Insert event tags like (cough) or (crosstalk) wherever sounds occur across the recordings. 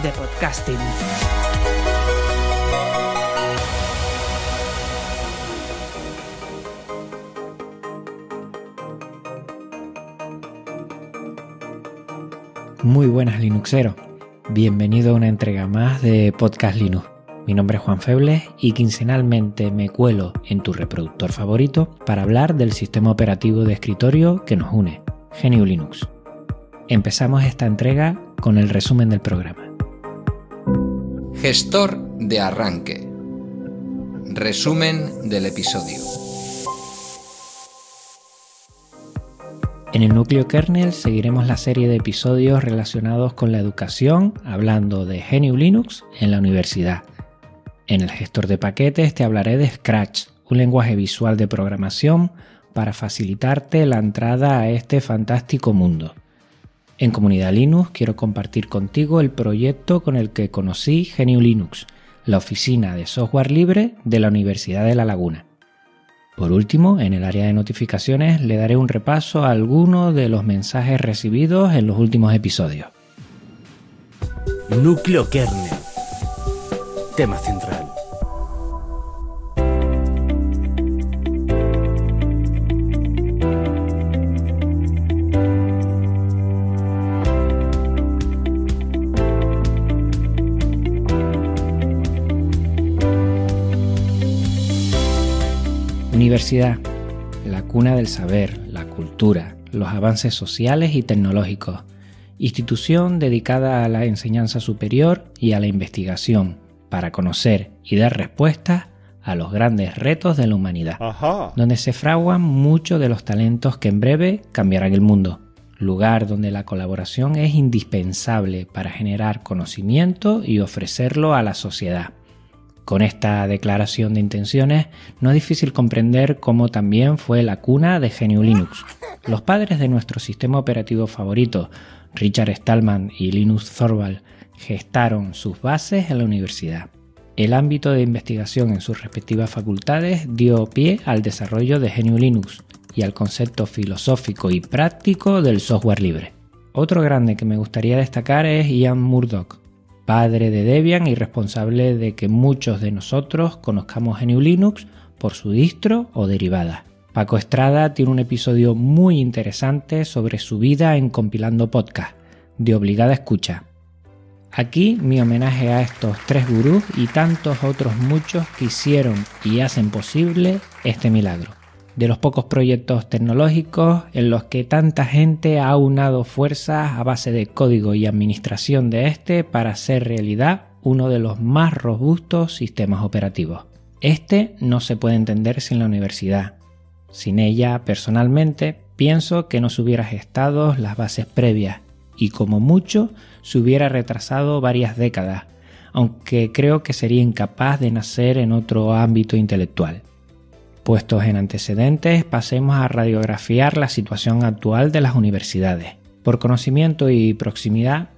de podcasting. Muy buenas Linuxero, bienvenido a una entrega más de Podcast Linux. Mi nombre es Juan Febles y quincenalmente me cuelo en tu reproductor favorito para hablar del sistema operativo de escritorio que nos une, GNU Linux. Empezamos esta entrega con el resumen del programa. Gestor de arranque. Resumen del episodio. En el núcleo kernel seguiremos la serie de episodios relacionados con la educación, hablando de GNU Linux en la universidad. En el gestor de paquetes te hablaré de Scratch, un lenguaje visual de programación para facilitarte la entrada a este fantástico mundo. En Comunidad Linux quiero compartir contigo el proyecto con el que conocí GNU Linux, la oficina de software libre de la Universidad de La Laguna. Por último, en el área de notificaciones le daré un repaso a algunos de los mensajes recibidos en los últimos episodios. Núcleo kernel. Tema central. Universidad, la cuna del saber, la cultura, los avances sociales y tecnológicos. Institución dedicada a la enseñanza superior y a la investigación para conocer y dar respuestas a los grandes retos de la humanidad, donde se fraguan muchos de los talentos que en breve cambiarán el mundo. Lugar donde la colaboración es indispensable para generar conocimiento y ofrecerlo a la sociedad. Con esta declaración de intenciones, no es difícil comprender cómo también fue la cuna de GNU Linux. Los padres de nuestro sistema operativo favorito, Richard Stallman y Linus Thorvald, gestaron sus bases en la universidad. El ámbito de investigación en sus respectivas facultades dio pie al desarrollo de GNU Linux y al concepto filosófico y práctico del software libre. Otro grande que me gustaría destacar es Ian Murdoch, padre de Debian y responsable de que muchos de nosotros conozcamos GNU Linux por su distro o derivada. Paco Estrada tiene un episodio muy interesante sobre su vida en compilando podcast, de obligada escucha. Aquí mi homenaje a estos tres gurús y tantos otros muchos que hicieron y hacen posible este milagro de los pocos proyectos tecnológicos en los que tanta gente ha unado fuerzas a base de código y administración de este para hacer realidad uno de los más robustos sistemas operativos. Este no se puede entender sin la universidad. Sin ella, personalmente, pienso que no se hubiera gestado las bases previas y como mucho se hubiera retrasado varias décadas, aunque creo que sería incapaz de nacer en otro ámbito intelectual. Puestos en antecedentes, pasemos a radiografiar la situación actual de las universidades. Por conocimiento y proximidad,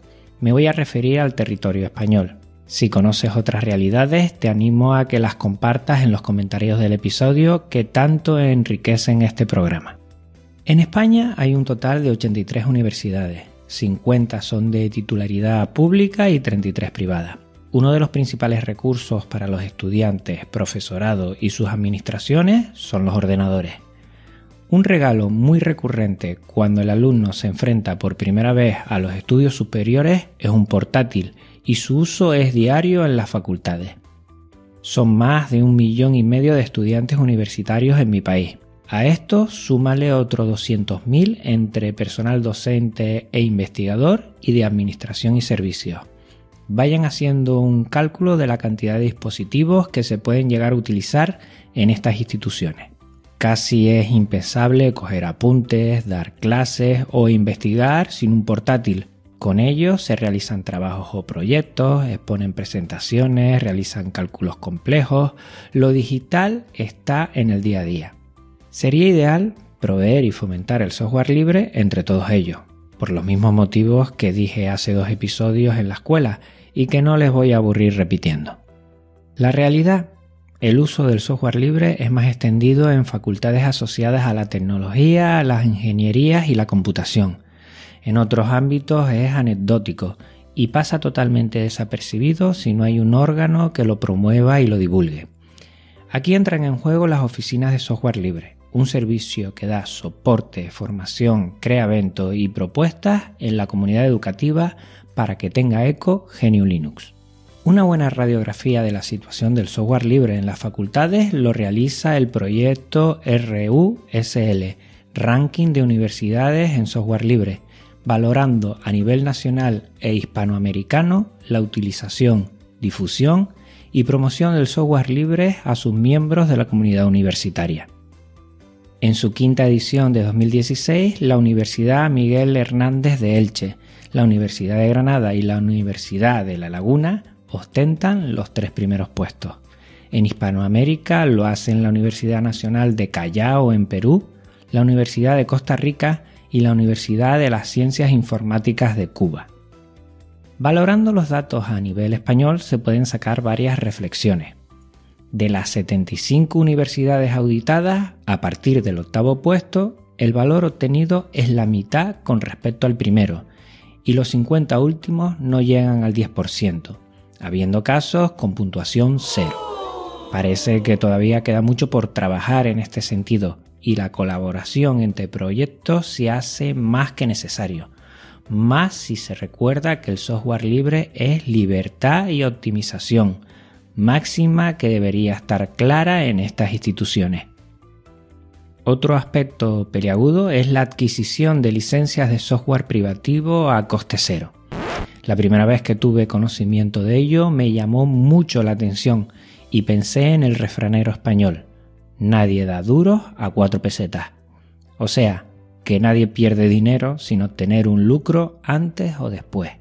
me voy a referir al territorio español. Si conoces otras realidades, te animo a que las compartas en los comentarios del episodio que tanto enriquecen este programa. En España hay un total de 83 universidades, 50 son de titularidad pública y 33 privadas. Uno de los principales recursos para los estudiantes, profesorado y sus administraciones son los ordenadores. Un regalo muy recurrente cuando el alumno se enfrenta por primera vez a los estudios superiores es un portátil y su uso es diario en las facultades. Son más de un millón y medio de estudiantes universitarios en mi país. A esto súmale otros 200.000 entre personal docente e investigador y de administración y servicios vayan haciendo un cálculo de la cantidad de dispositivos que se pueden llegar a utilizar en estas instituciones. Casi es impensable coger apuntes, dar clases o investigar sin un portátil, Con ellos se realizan trabajos o proyectos, exponen presentaciones, realizan cálculos complejos. Lo digital está en el día a día. Sería ideal proveer y fomentar el software libre entre todos ellos, por los mismos motivos que dije hace dos episodios en la escuela y que no les voy a aburrir repitiendo. La realidad, el uso del software libre es más extendido en facultades asociadas a la tecnología, las ingenierías y la computación en otros ámbitos es anecdótico y pasa totalmente desapercibido si no hay un órgano que lo promueva y lo divulgue. Aquí entran en juego las oficinas de software libre, un servicio que da soporte, formación, crea eventos y propuestas en la comunidad educativa para que tenga eco GNU Linux. Una buena radiografía de la situación del software libre en las facultades lo realiza el proyecto RUSL, Ranking de Universidades en Software Libre, valorando a nivel nacional e hispanoamericano la utilización, difusión y promoción del software libre a sus miembros de la comunidad universitaria. En su quinta edición de 2016, la Universidad Miguel Hernández de Elche, la Universidad de Granada y la Universidad de La Laguna ostentan los tres primeros puestos. En Hispanoamérica lo hacen la Universidad Nacional de Callao en Perú, la Universidad de Costa Rica y la Universidad de las Ciencias Informáticas de Cuba. Valorando los datos a nivel español se pueden sacar varias reflexiones. De las 75 universidades auditadas, a partir del octavo puesto, el valor obtenido es la mitad con respecto al primero, y los 50 últimos no llegan al 10%, habiendo casos con puntuación cero. Parece que todavía queda mucho por trabajar en este sentido, y la colaboración entre proyectos se hace más que necesario, más si se recuerda que el software libre es libertad y optimización, máxima que debería estar clara en estas instituciones. Otro aspecto peliagudo es la adquisición de licencias de software privativo a coste cero. La primera vez que tuve conocimiento de ello me llamó mucho la atención y pensé en el refranero español nadie da duros a cuatro pesetas. O sea, que nadie pierde dinero sin obtener un lucro antes o después.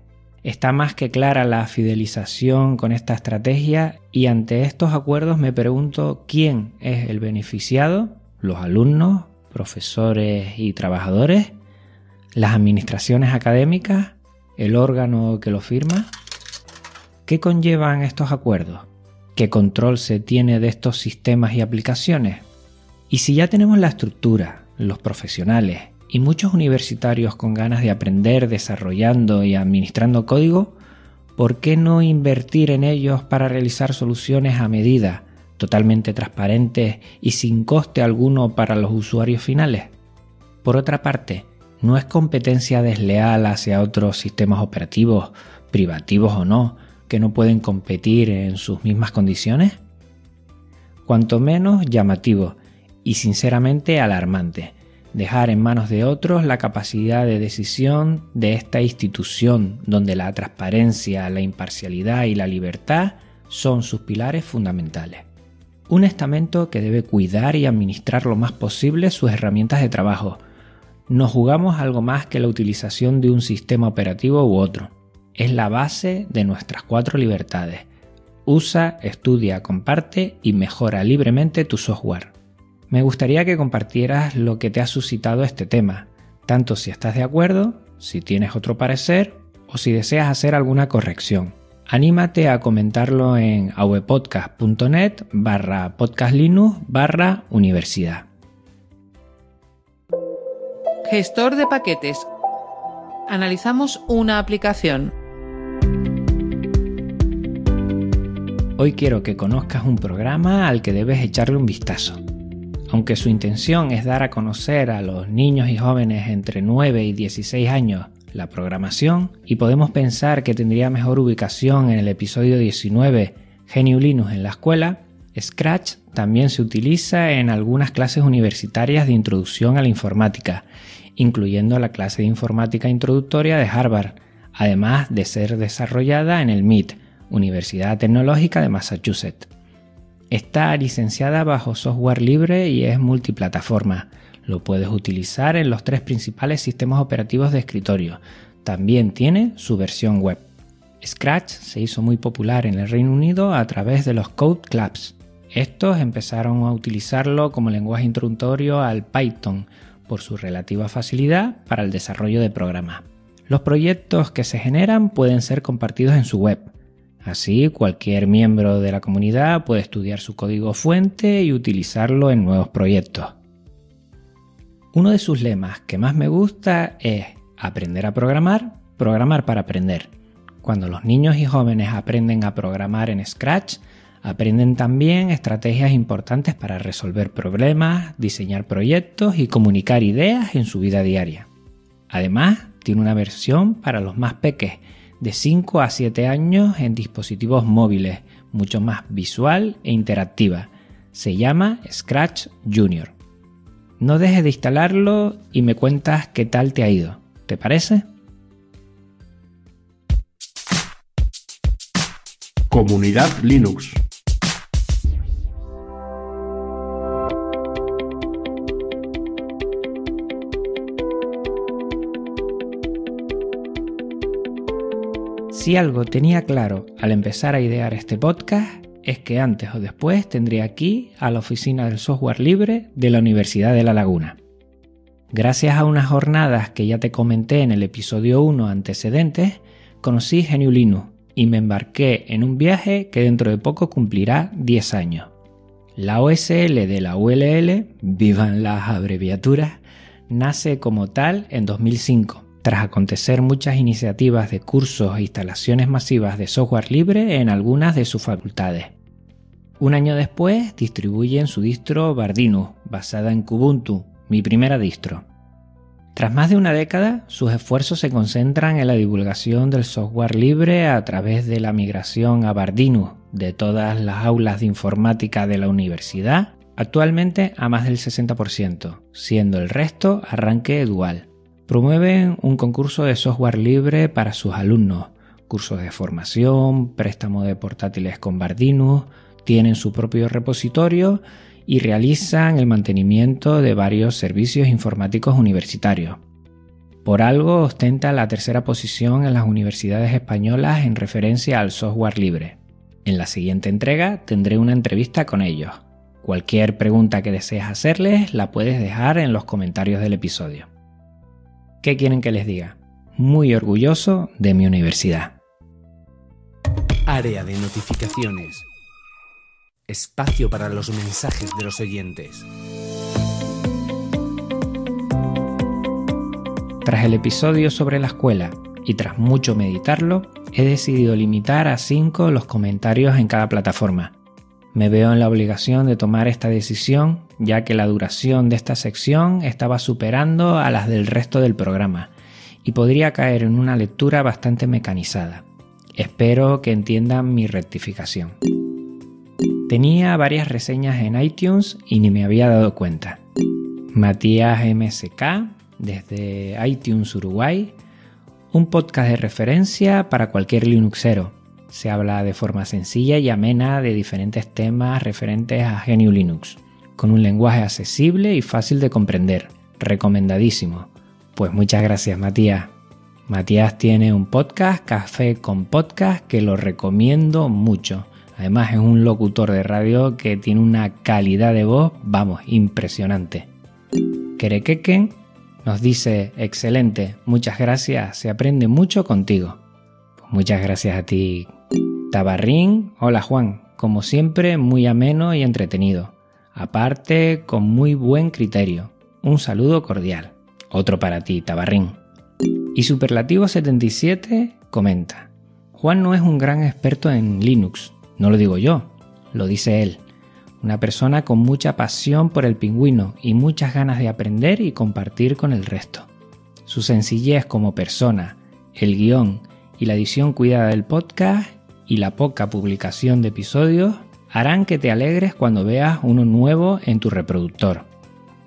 Está más que clara la fidelización con esta estrategia y ante estos acuerdos me pregunto quién es el beneficiado, los alumnos, profesores y trabajadores, las administraciones académicas, el órgano que lo firma. ¿Qué conllevan estos acuerdos? ¿Qué control se tiene de estos sistemas y aplicaciones? Y si ya tenemos la estructura, los profesionales y muchos universitarios con ganas de aprender desarrollando y administrando código, ¿por qué no invertir en ellos para realizar soluciones a medida, totalmente transparentes y sin coste alguno para los usuarios finales? Por otra parte, ¿no es competencia desleal hacia otros sistemas operativos, privativos o no, que no pueden competir en sus mismas condiciones? Cuanto menos llamativo y sinceramente alarmante dejar en manos de otros la capacidad de decisión de esta institución donde la transparencia, la imparcialidad y la libertad son sus pilares fundamentales. Un estamento que debe cuidar y administrar lo más posible sus herramientas de trabajo. No jugamos algo más que la utilización de un sistema operativo u otro es la base de nuestras cuatro libertades. Usa, estudia, comparte y mejora libremente tu software. Me gustaría que compartieras lo que te ha suscitado este tema, tanto si estás de acuerdo, si tienes otro parecer o si deseas hacer alguna corrección. Anímate a comentarlo en avepodcast.net barra podcastlinux barra universidad. Gestor de paquetes. Analizamos una aplicación. Hoy quiero que conozcas un programa al que debes echarle un vistazo. Aunque su intención es dar a conocer a los niños y jóvenes entre 9 y 16 años la programación, y podemos pensar que tendría mejor ubicación en el episodio 19, GNU Linux en la escuela, Scratch también se utiliza en algunas clases universitarias de introducción a la informática, incluyendo la clase de informática introductoria de Harvard, además de ser desarrollada en el MIT, Universidad Tecnológica de Massachusetts. Está licenciada bajo software libre y es multiplataforma. Lo puedes utilizar en los tres principales sistemas operativos de escritorio, También tiene su versión web. Scratch se hizo muy popular en el Reino Unido a través de los Code Clubs. Estos empezaron a utilizarlo como lenguaje introductorio al Python por su relativa facilidad para el desarrollo de programas. Los proyectos que se generan pueden ser compartidos en su web. Así, cualquier miembro de la comunidad puede estudiar su código fuente y utilizarlo en nuevos proyectos. Uno de sus lemas que más me gusta es aprender a programar, programar para aprender. Cuando los niños y jóvenes aprenden a programar en Scratch, aprenden también estrategias importantes para resolver problemas, diseñar proyectos y comunicar ideas en su vida diaria. Además, tiene una versión para los más peques, de 5 a 7 años en dispositivos móviles, mucho más visual e interactiva. Se llama Scratch Junior. No dejes de instalarlo y me cuentas qué tal te ha ido. ¿Te parece? Comunidad Linux. Si algo tenía claro al empezar a idear este podcast es que antes o después tendría aquí a la oficina del software libre de la Universidad de La Laguna. Gracias a unas jornadas que ya te comenté en el episodio 1 antecedentes, conocí GNU Linux y me embarqué en un viaje que dentro de poco cumplirá 10 años. La OSL de la ULL, vivan las abreviaturas, nace como tal en 2005, tras acontecer muchas iniciativas de cursos e instalaciones masivas de software libre en algunas de sus facultades. Un año después distribuyen su distro Bardinus, basada en Kubuntu, mi primera distro. Tras más de una década, sus esfuerzos se concentran en la divulgación del software libre a través de la migración a Bardinus de todas las aulas de informática de la universidad, actualmente a más del 60%, siendo el resto arranque dual. Promueven un concurso de software libre para sus alumnos, cursos de formación, préstamo de portátiles con Bardinus, tienen su propio repositorio y realizan el mantenimiento de varios servicios informáticos universitarios. Por algo ostenta la tercera posición en las universidades españolas en referencia al software libre. En la siguiente entrega tendré una entrevista con ellos. Cualquier pregunta que desees hacerles la puedes dejar en los comentarios del episodio. ¿Qué quieren que les diga? Muy orgulloso de mi universidad. Área de notificaciones. Espacio para los mensajes de los oyentes. Tras el episodio sobre la escuela y tras mucho meditarlo, he decidido limitar a 5 los comentarios en cada plataforma. Me veo en la obligación de tomar esta decisión ya que la duración de esta sección estaba superando a las del resto del programa y podría caer en una lectura bastante mecanizada. Espero que entiendan mi rectificación. Tenía varias reseñas en iTunes y ni me había dado cuenta. Matías MSK, desde iTunes Uruguay, un podcast de referencia para cualquier Linuxero. Se habla de forma sencilla y amena de diferentes temas referentes a GNU Linux, con un lenguaje accesible y fácil de comprender. Recomendadísimo. Pues muchas gracias Matías. Matías tiene un podcast, Café con Podcast, que lo recomiendo mucho. Además es un locutor de radio que tiene una calidad de voz, vamos, impresionante. Kerekeken nos dice, excelente, muchas gracias, se aprende mucho contigo. Pues muchas gracias a ti. Tabarrín, hola Juan, como siempre muy ameno y entretenido. Aparte, con muy buen criterio. Un saludo cordial. Otro para ti, Tabarrín. Y Superlativo 77 comenta, Juan no es un gran experto en Linux, no lo digo yo, lo dice él. Una persona con mucha pasión por el pingüino y muchas ganas de aprender y compartir con el resto. Su sencillez como persona, el guion y la edición cuidada del podcast y la poca publicación de episodios harán que te alegres cuando veas uno nuevo en tu reproductor.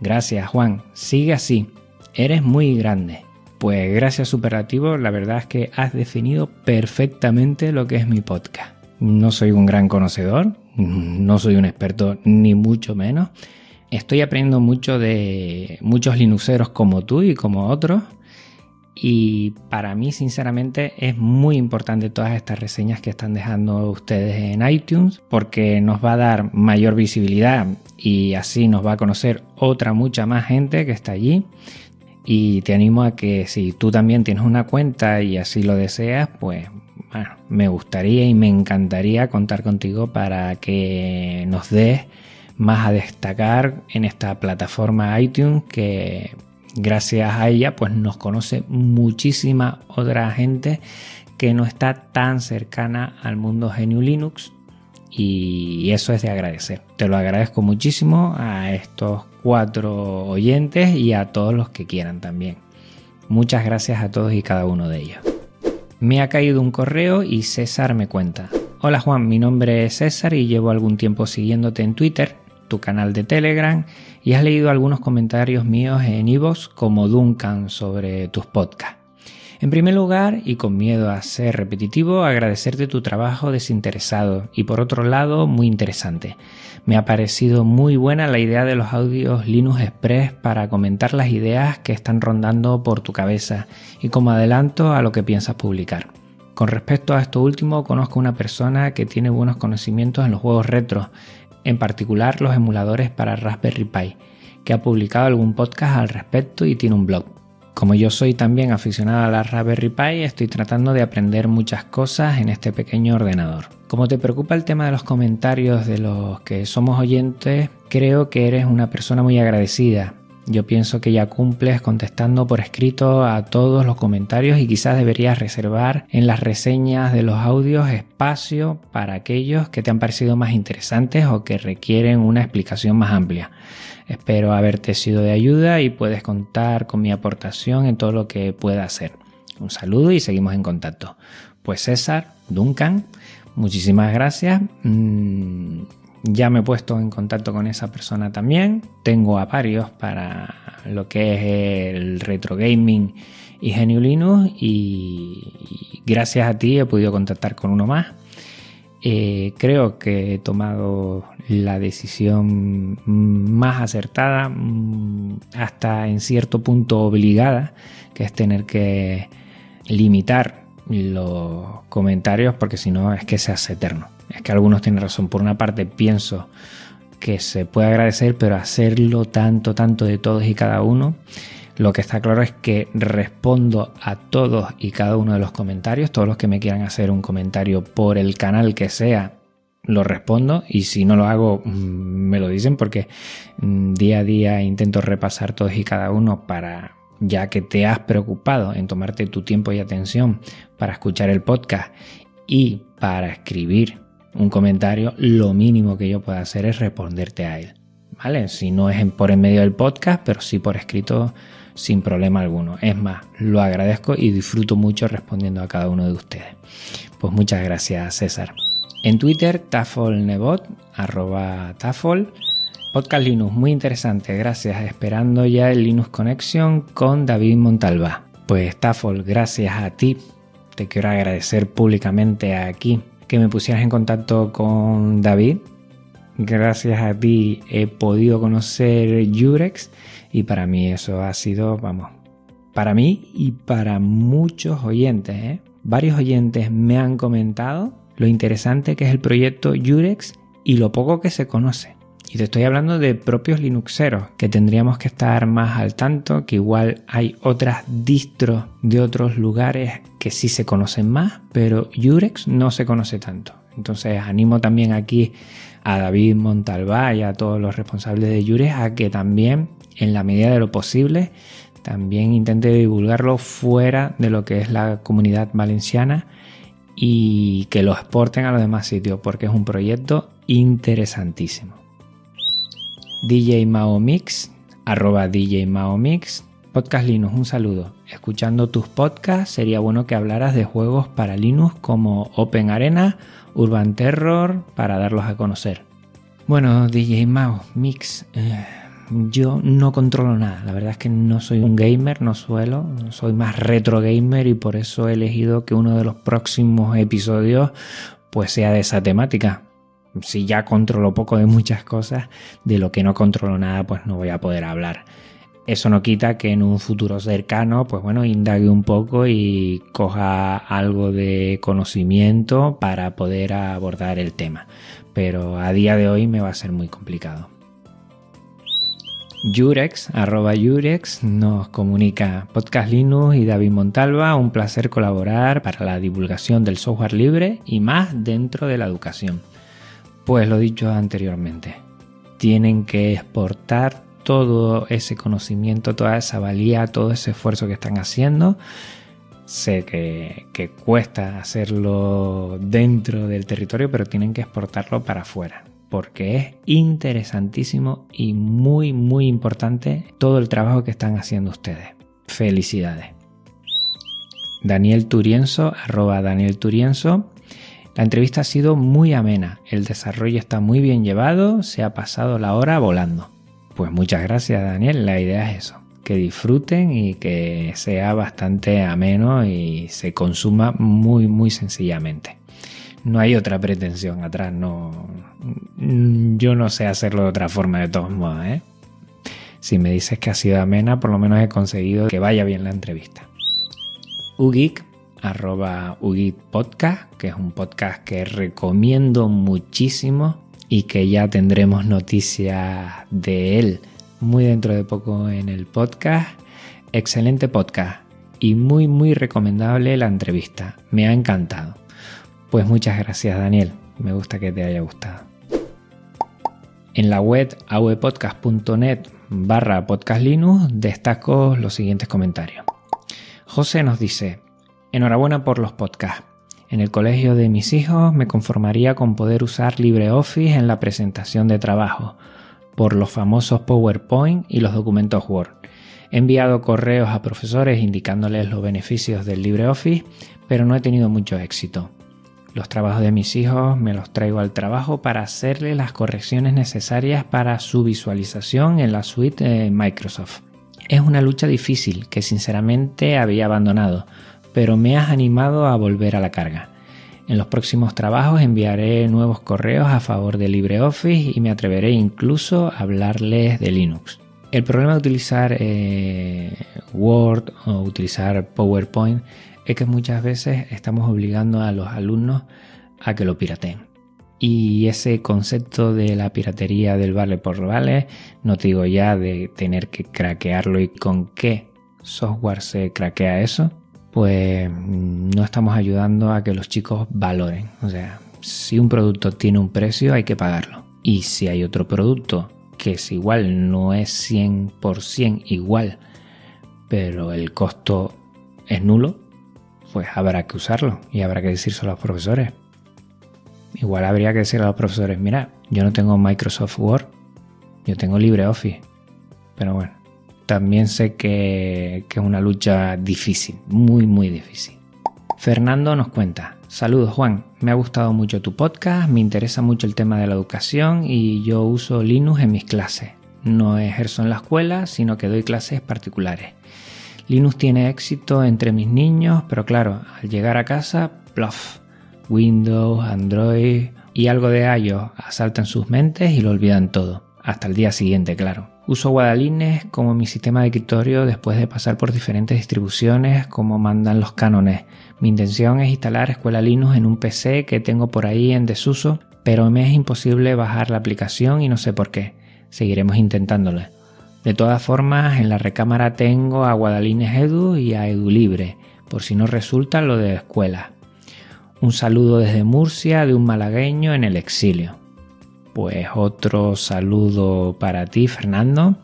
Gracias Juan, sigue así, eres muy grande. Pues gracias Superlativo, la verdad es que has definido perfectamente lo que es mi podcast. No soy un gran conocedor, no soy un experto ni mucho menos. Estoy aprendiendo mucho de muchos linuxeros como tú y como otros. Y para mí sinceramente es muy importante todas estas reseñas que están dejando ustedes en iTunes porque nos va a dar mayor visibilidad y así nos va a conocer otra mucha más gente que está allí. Y te animo a que si tú también tienes una cuenta y así lo deseas pues me gustaría y me encantaría contar contigo para que nos des más a destacar en esta plataforma iTunes que gracias a ella pues nos conoce muchísima otra gente que no está tan cercana al mundo GNU Linux y eso es de agradecer. Te lo agradezco muchísimo a estos cuatro oyentes y a todos los que quieran también. Muchas gracias a todos y cada uno de ellos. Me ha caído un correo y César me cuenta. Hola Juan, mi nombre es César y llevo algún tiempo siguiéndote en Twitter tu canal de Telegram y has leído algunos comentarios míos en iVoox como Duncan sobre tus podcasts. En primer lugar, y con miedo a ser repetitivo, agradecerte tu trabajo desinteresado y por otro lado muy interesante. Me ha parecido muy buena la idea de los audios Linux Express para comentar las ideas que están rondando por tu cabeza y como adelanto a lo que piensas publicar. Con respecto a esto último, conozco una persona que tiene buenos conocimientos en los juegos retro en particular los emuladores para Raspberry Pi, que ha publicado algún podcast al respecto y tiene un blog. Como yo soy también aficionado a la Raspberry Pi, estoy tratando de aprender muchas cosas en este pequeño ordenador. Como te preocupa el tema de los comentarios de los que somos oyentes, creo que eres una persona muy agradecida yo pienso que ya cumples contestando por escrito a todos los comentarios y quizás deberías reservar en las reseñas de los audios espacio para aquellos que te han parecido más interesantes o que requieren una explicación más amplia. Espero haberte sido de ayuda y puedes contar con mi aportación en todo lo que pueda hacer. Un saludo y seguimos en contacto. Pues César, Duncan, muchísimas gracias. Mm, ya me he puesto en contacto con esa persona también. Tengo a varios para lo que es el retro gaming y GNU Linux y gracias a ti he podido contactar con uno más. Eh, creo que he tomado la decisión más acertada, mm, hasta en cierto punto obligada, que es tener que limitar los comentarios porque si no es que se hace eterno. Es que algunos tienen razón. Por una parte pienso que se puede agradecer, pero hacerlo tanto, tanto de todos y cada uno, lo que está claro es que respondo a todos y cada uno de los comentarios. Todos los que me quieran hacer un comentario por el canal que sea, lo respondo y si no lo hago mm, me lo dicen porque mm, día a día intento repasar todos y cada uno para ya que te has preocupado en tomarte tu tiempo y atención para escuchar el podcast y para escribir un comentario, lo mínimo que yo puedo hacer es responderte a él. ¿Vale? Si no es por en medio del podcast, pero sí por escrito sin problema alguno. Es más, lo agradezco y disfruto mucho respondiendo a cada uno de ustedes. Pues muchas gracias, César. En Twitter, tafolnebot, arroba tafol. Podcast Linux, muy interesante, gracias. Esperando ya el Linux Connection con David Montalva. Pues Tafol, gracias a ti. Te quiero agradecer públicamente aquí que me pusieras en contacto con David. Gracias a ti he podido conocer Jurex y para mí eso ha sido, vamos, para mí y para muchos oyentes. ¿eh? Varios oyentes me han comentado lo interesante que es el proyecto Jurex y lo poco que se conoce. Te estoy hablando de propios Linuxeros, que tendríamos que estar más al tanto, que igual hay otras distros de otros lugares que sí se conocen más, pero Jurex no se conoce tanto. Entonces animo también aquí a David Montalbá y a todos los responsables de Jurex a que también, en la medida de lo posible, también intente divulgarlo fuera de lo que es la comunidad valenciana y que lo exporten a los demás sitios, porque es un proyecto interesantísimo. DJ Mao Mix, arroba DJ Mao Mix. Podcast Linux, un saludo. Escuchando tus podcasts, sería bueno que hablaras de juegos para Linux como Open Arena, Urban Terror, para darlos a conocer. Bueno, DJ Mao Mix, eh, yo no controlo nada. La verdad es que no soy un gamer, no suelo. Soy más retro gamer y por eso he elegido que uno de los próximos episodios pues sea de esa temática si ya controlo poco de muchas cosas, de lo que no controlo nada, pues no voy a poder hablar. Eso no quita que en un futuro cercano, pues bueno, indague un poco y coja algo de conocimiento para poder abordar el tema. Pero a día de hoy me va a ser muy complicado. Yurex, arroba Yurex, nos comunica Podcast Linux y David Montalva, un placer colaborar para la divulgación del software libre y más dentro de la educación. Pues lo dicho anteriormente, tienen que exportar todo ese conocimiento, toda esa valía, todo ese esfuerzo que están haciendo. Sé que, que cuesta hacerlo dentro del territorio, pero tienen que exportarlo para afuera porque es interesantísimo y muy muy importante todo el trabajo que están haciendo ustedes. Felicidades. Daniel Turienzo, arroba Daniel Turienzo. La entrevista ha sido muy amena, el desarrollo está muy bien llevado, se ha pasado la hora volando. Pues muchas gracias Daniel, la idea es eso, que disfruten y que sea bastante ameno y se consuma muy muy sencillamente no hay otra pretensión atrás, no. Yo no sé hacerlo de otra forma de todos modos, ¿eh? Si me dices que ha sido amena, por lo menos he conseguido que vaya bien la entrevista. Ugeek, arroba Podcast, que es un podcast que recomiendo muchísimo y que ya tendremos noticias de él muy dentro de poco en el podcast. Excelente podcast y muy muy recomendable la entrevista. Me ha encantado. Pues muchas gracias Daniel, me gusta que te haya gustado. En la web awepodcast.net barra podcastlinux destaco los siguientes comentarios. José nos dice, enhorabuena por los podcasts. En el colegio de mis hijos me conformaría con poder usar LibreOffice en la presentación de trabajo, por los famosos PowerPoint y los documentos Word. He enviado correos a profesores indicándoles los beneficios del LibreOffice, pero no he tenido mucho éxito. Los trabajos de mis hijos me los traigo al trabajo para hacerle las correcciones necesarias para su visualización en la suite de Microsoft. Es una lucha difícil que sinceramente había abandonado, pero me has animado a volver a la carga. En los próximos trabajos enviaré nuevos correos a favor de LibreOffice y me atreveré incluso a hablarles de Linux. El problema de utilizar eh, Word o utilizar PowerPoint es que muchas veces estamos obligando a los alumnos a que lo pirateen. Y ese concepto de la piratería del vale por vale, no te digo ya de tener que craquearlo y con qué software se craquea eso, pues no estamos ayudando a que los chicos valoren. O sea, si un producto tiene un precio hay que pagarlo. Y si hay otro producto que es igual, no es 100% igual, pero el costo es nulo, pues habrá que usarlo y habrá que decirlo a los profesores. Igual habría que decir a los profesores, mira, yo no tengo Microsoft Word, yo tengo LibreOffice. Pero bueno, también sé que, es una lucha difícil, muy, muy difícil. Fernando nos cuenta, saludos Juan, me ha gustado mucho tu podcast, me interesa mucho el tema de la educación y yo uso Linux en mis clases. No ejerzo en la escuela, sino que doy clases particulares. Linux tiene éxito entre mis niños, pero claro, al llegar a casa, plof, Windows, Android y algo de iOS asaltan sus mentes y lo olvidan todo. Hasta el día siguiente, claro. Uso Guadalines como mi sistema de escritorio después de pasar por diferentes distribuciones como mandan los cánones. Mi intención es instalar Escuela Linux en un PC que tengo por ahí en desuso, pero me es imposible bajar la aplicación y no sé por qué. Seguiremos intentándolo. De todas formas, en la recámara tengo a Guadalines Edu y a Edu Libre, por si no resulta lo de escuela. Un saludo desde Murcia de un malagueño en el exilio. Pues otro saludo para ti, Fernando.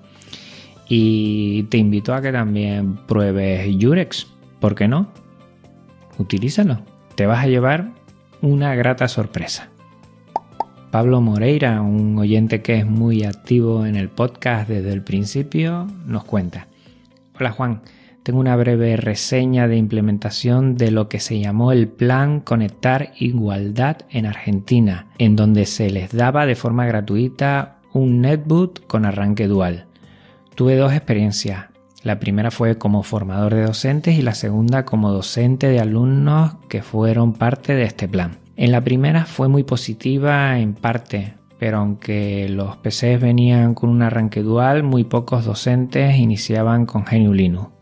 Y te invito a que también pruebes Yurex. ¿Por qué no? Utilízalo. Te vas a llevar una grata sorpresa. Pablo Moreira, un oyente que es muy activo en el podcast desde el principio, nos cuenta. Hola Juan, tengo una breve reseña de implementación de lo que se llamó el Plan Conectar Igualdad en Argentina, en donde se les daba de forma gratuita un netboot con arranque dual. Tuve dos experiencias. La primera fue como formador de docentes y la segunda como docente de alumnos que fueron parte de este plan. En la primera fue muy positiva en parte, pero aunque los PCs venían con un arranque dual, muy pocos docentes iniciaban con GNU Linux.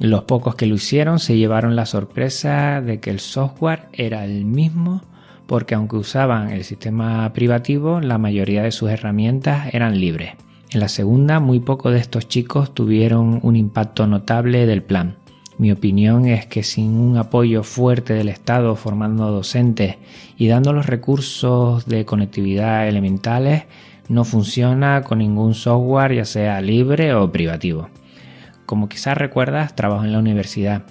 Los pocos que lo hicieron se llevaron la sorpresa de que el software era el mismo porque aunque usaban el sistema privativo, la mayoría de sus herramientas eran libres. En la segunda, muy pocos de estos chicos tuvieron un impacto notable del plan. Mi opinión es que sin un apoyo fuerte del Estado formando docentes y dando los recursos de conectividad elementales, no funciona con ningún software ya sea libre o privativo. Como quizás recuerdas, trabajo en la universidad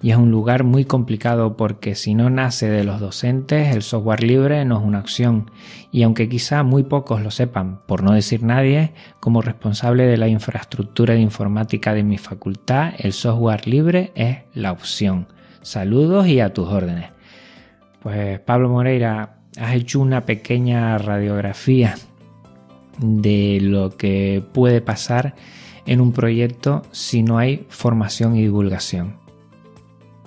y es un lugar muy complicado porque si no nace de los docentes, el software libre no es una opción. Y aunque quizá muy pocos lo sepan, por no decir nadie, como responsable de la infraestructura de informática de mi facultad, el software libre es la opción. Saludos y a tus órdenes. Pues Pablo Moreira, has hecho una pequeña radiografía de lo que puede pasar en un proyecto si no hay formación y divulgación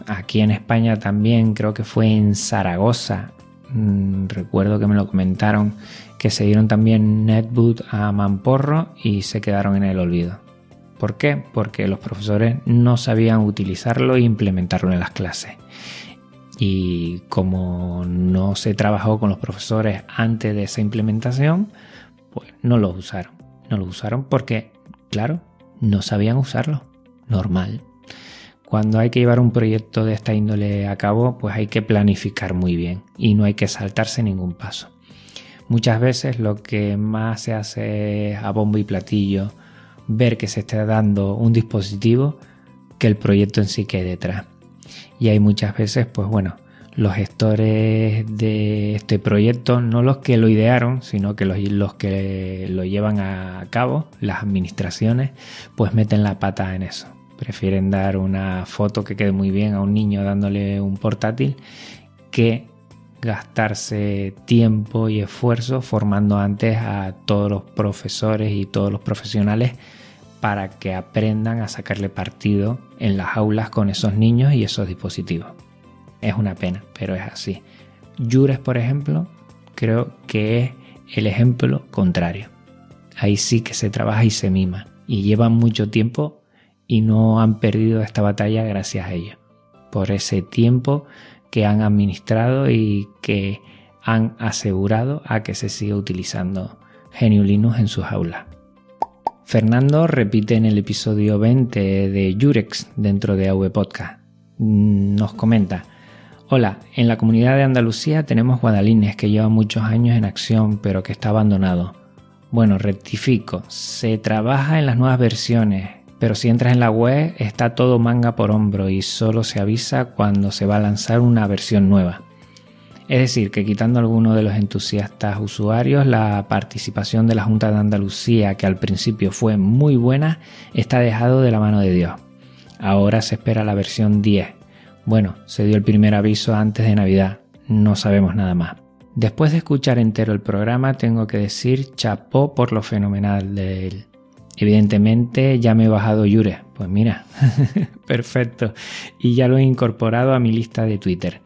aquí en España también, creo que fue en Zaragoza, mm, recuerdo que me lo comentaron, que se dieron también netboot a Mamporro y se quedaron en el olvido. ¿Por qué? Porque los profesores no sabían utilizarlo e implementarlo en las clases. Y como no se trabajó con los profesores antes de esa implementación, pues no lo usaron. No lo usaron porque, claro, no sabían usarlo. Normal. Cuando hay que llevar un proyecto de esta índole a cabo, pues hay que planificar muy bien y no hay que saltarse ningún paso. Muchas veces lo que más se hace es a bombo y platillo ver que se está dando un dispositivo que el proyecto en sí quede detrás. Y hay muchas veces, pues bueno, los gestores de este proyecto, no los que lo idearon, sino que los, que lo llevan a cabo, las administraciones, pues meten la pata en eso. Prefieren dar una foto que quede muy bien a un niño dándole un portátil que gastarse tiempo y esfuerzo formando antes a todos los profesores y todos los profesionales para que aprendan a sacarle partido en las aulas con esos niños y esos dispositivos. Es una pena, pero es así. Jures, por ejemplo, creo que es el ejemplo contrario. Ahí sí que se trabaja y se mima. Y lleva mucho tiempo y no han perdido esta batalla gracias a ello, por ese tiempo que han administrado y que han asegurado a que se siga utilizando GNU Linux en sus aulas. Fernando repite en el episodio 20 de Jurex dentro de AV Podcast. Nos comenta, Hola, en la comunidad de Andalucía tenemos Guadalines que lleva muchos años en acción pero que está abandonado. Bueno, rectifico, se trabaja en las nuevas versiones, pero si entras en la web está todo manga por hombro y solo se avisa cuando se va a lanzar una versión nueva. Es decir, que quitando algunos de los entusiastas usuarios, la participación de la Junta de Andalucía, que al principio fue muy buena, está dejado de la mano de Dios. Ahora se espera la versión 10. Bueno, se dio el primer aviso antes de Navidad, no sabemos nada más. Después de escuchar entero el programa, tengo que decir chapó por lo fenomenal de él. Evidentemente ya me he bajado Yure. Pues mira, (laughs) perfecto. Y ya lo he incorporado a mi lista de Twitter.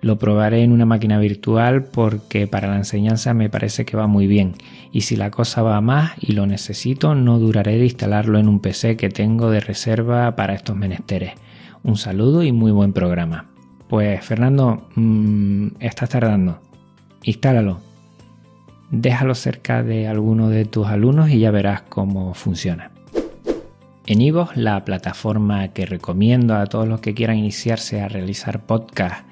Lo probaré en una máquina virtual porque para la enseñanza me parece que va muy bien. Y si la cosa va más y lo necesito, no duraré de instalarlo en un PC que tengo de reserva para estos menesteres. Un saludo y muy buen programa. Pues Fernando, mmm, estás tardando. Instálalo déjalo cerca de alguno de tus alumnos y ya verás cómo funciona. En Ivo, la plataforma que recomiendo a todos los que quieran iniciarse a realizar podcast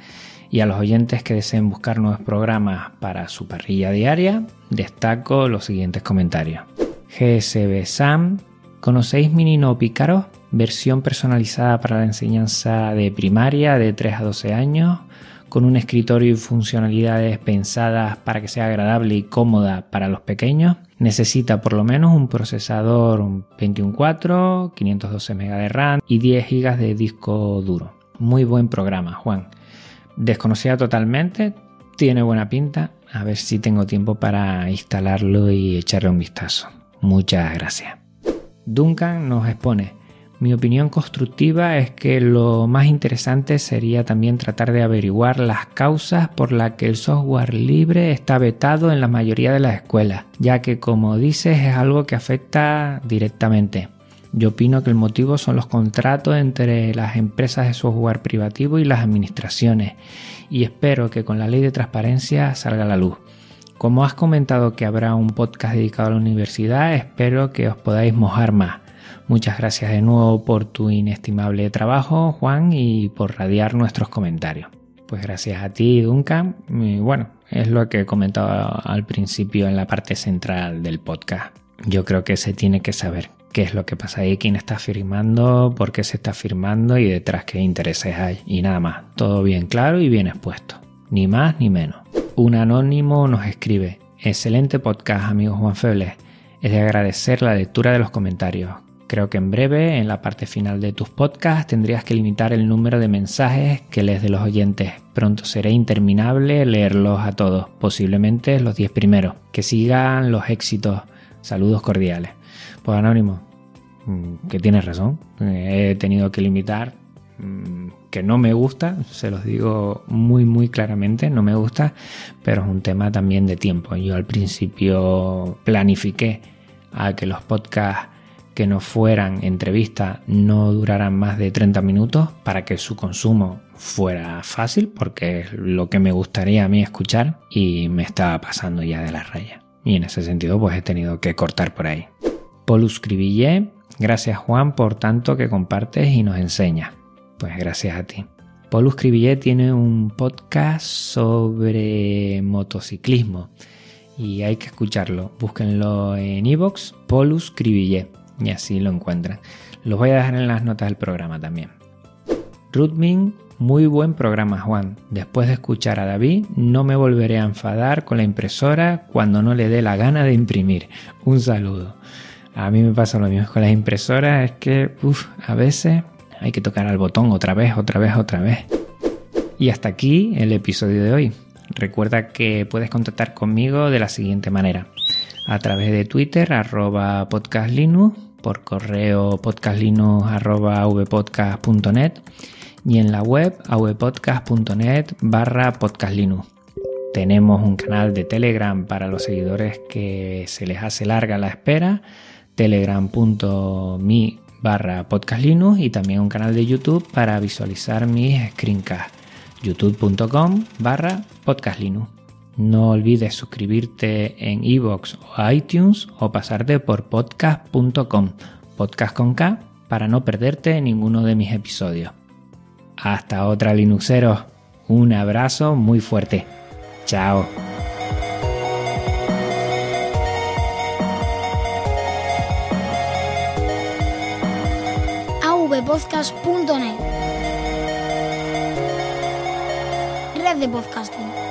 y a los oyentes que deseen buscar nuevos programas para su parrilla diaria, destaco los siguientes comentarios. GSB Sam, ¿conocéis Minino Pícaro? Versión personalizada para la enseñanza de primaria de 3 a 12 años con un escritorio y funcionalidades pensadas para que sea agradable y cómoda para los pequeños, necesita por lo menos un procesador 21.4, 512 MB de RAM y 10 GB de disco duro. Muy buen programa, Juan. Desconocida totalmente, tiene buena pinta. A ver si tengo tiempo para instalarlo y echarle un vistazo. Muchas gracias. Duncan nos expone Mi opinión constructiva es que lo más interesante sería también tratar de averiguar las causas por las que el software libre está vetado en la mayoría de las escuelas, ya que como dices es algo que afecta directamente. Yo opino que el motivo son los contratos entre las empresas de software privativo y las administraciones, y espero que con la ley de transparencia salga a la luz. Como has comentado que habrá un podcast dedicado a la universidad, espero que os podáis mojar más. Muchas gracias de nuevo por tu inestimable trabajo, Juan, y por radiar nuestros comentarios. Pues gracias a ti, Duncan. Y bueno, es lo que he comentado al principio en la parte central del podcast. Yo creo que se tiene que saber qué es lo que pasa ahí, quién está firmando, por qué se está firmando y detrás qué intereses hay. Y nada más, todo bien claro y bien expuesto. Ni más ni menos. Un anónimo nos escribe, excelente podcast, amigo Juan Febles. Es de agradecer la lectura de los comentarios. Creo que en breve, en la parte final de tus podcasts, tendrías que limitar el número de mensajes que lees de los oyentes. Pronto será interminable leerlos a todos, posiblemente los 10 primeros. Que sigan los éxitos. Saludos cordiales. Pues Anónimo, mm, que tienes razón. He tenido que limitar mm, que no me gusta, se los digo muy muy claramente, no me gusta, pero es un tema también de tiempo. Yo al principio planifiqué a que los podcasts que no fueran entrevistas no duraran más de 30 minutos para que su consumo fuera fácil, porque es lo que me gustaría a mí escuchar y me estaba pasando ya de la raya. Y en ese sentido pues he tenido que cortar por ahí. Polus Cribillé, gracias Juan por tanto que compartes y nos enseñas. Pues gracias a ti. Polus Cribillé tiene un podcast sobre motociclismo y hay que escucharlo. Búsquenlo en iVoox, Polus Cribillé y así lo encuentran. Los voy a dejar en las notas del programa también. Rudmin, muy buen programa Juan. Después de escuchar a David, no me volveré a enfadar con la impresora cuando no le dé la gana de imprimir. Un saludo. A mí me pasa lo mismo con las impresoras, es que uf, a veces hay que tocar al botón otra vez, otra vez, otra vez. Y hasta aquí el episodio de hoy. Recuerda que puedes contactar conmigo de la siguiente manera a través de Twitter, arroba podcastlinux, por correo podcastlinux arroba vpodcast.net y en la web avpodcast.net barra podcastlinux. Tenemos un canal de Telegram para los seguidores que se les hace larga la espera, telegram.me barra podcastlinux y también un canal de YouTube para visualizar mis screencasts, youtube.com barra podcastlinux. No olvides suscribirte en iVoox o iTunes o pasarte por podcast.com, podcast con K, para no perderte ninguno de mis episodios. Hasta otra Linuxeros, un abrazo muy fuerte. Chao. avpodcast.net Red de podcasting.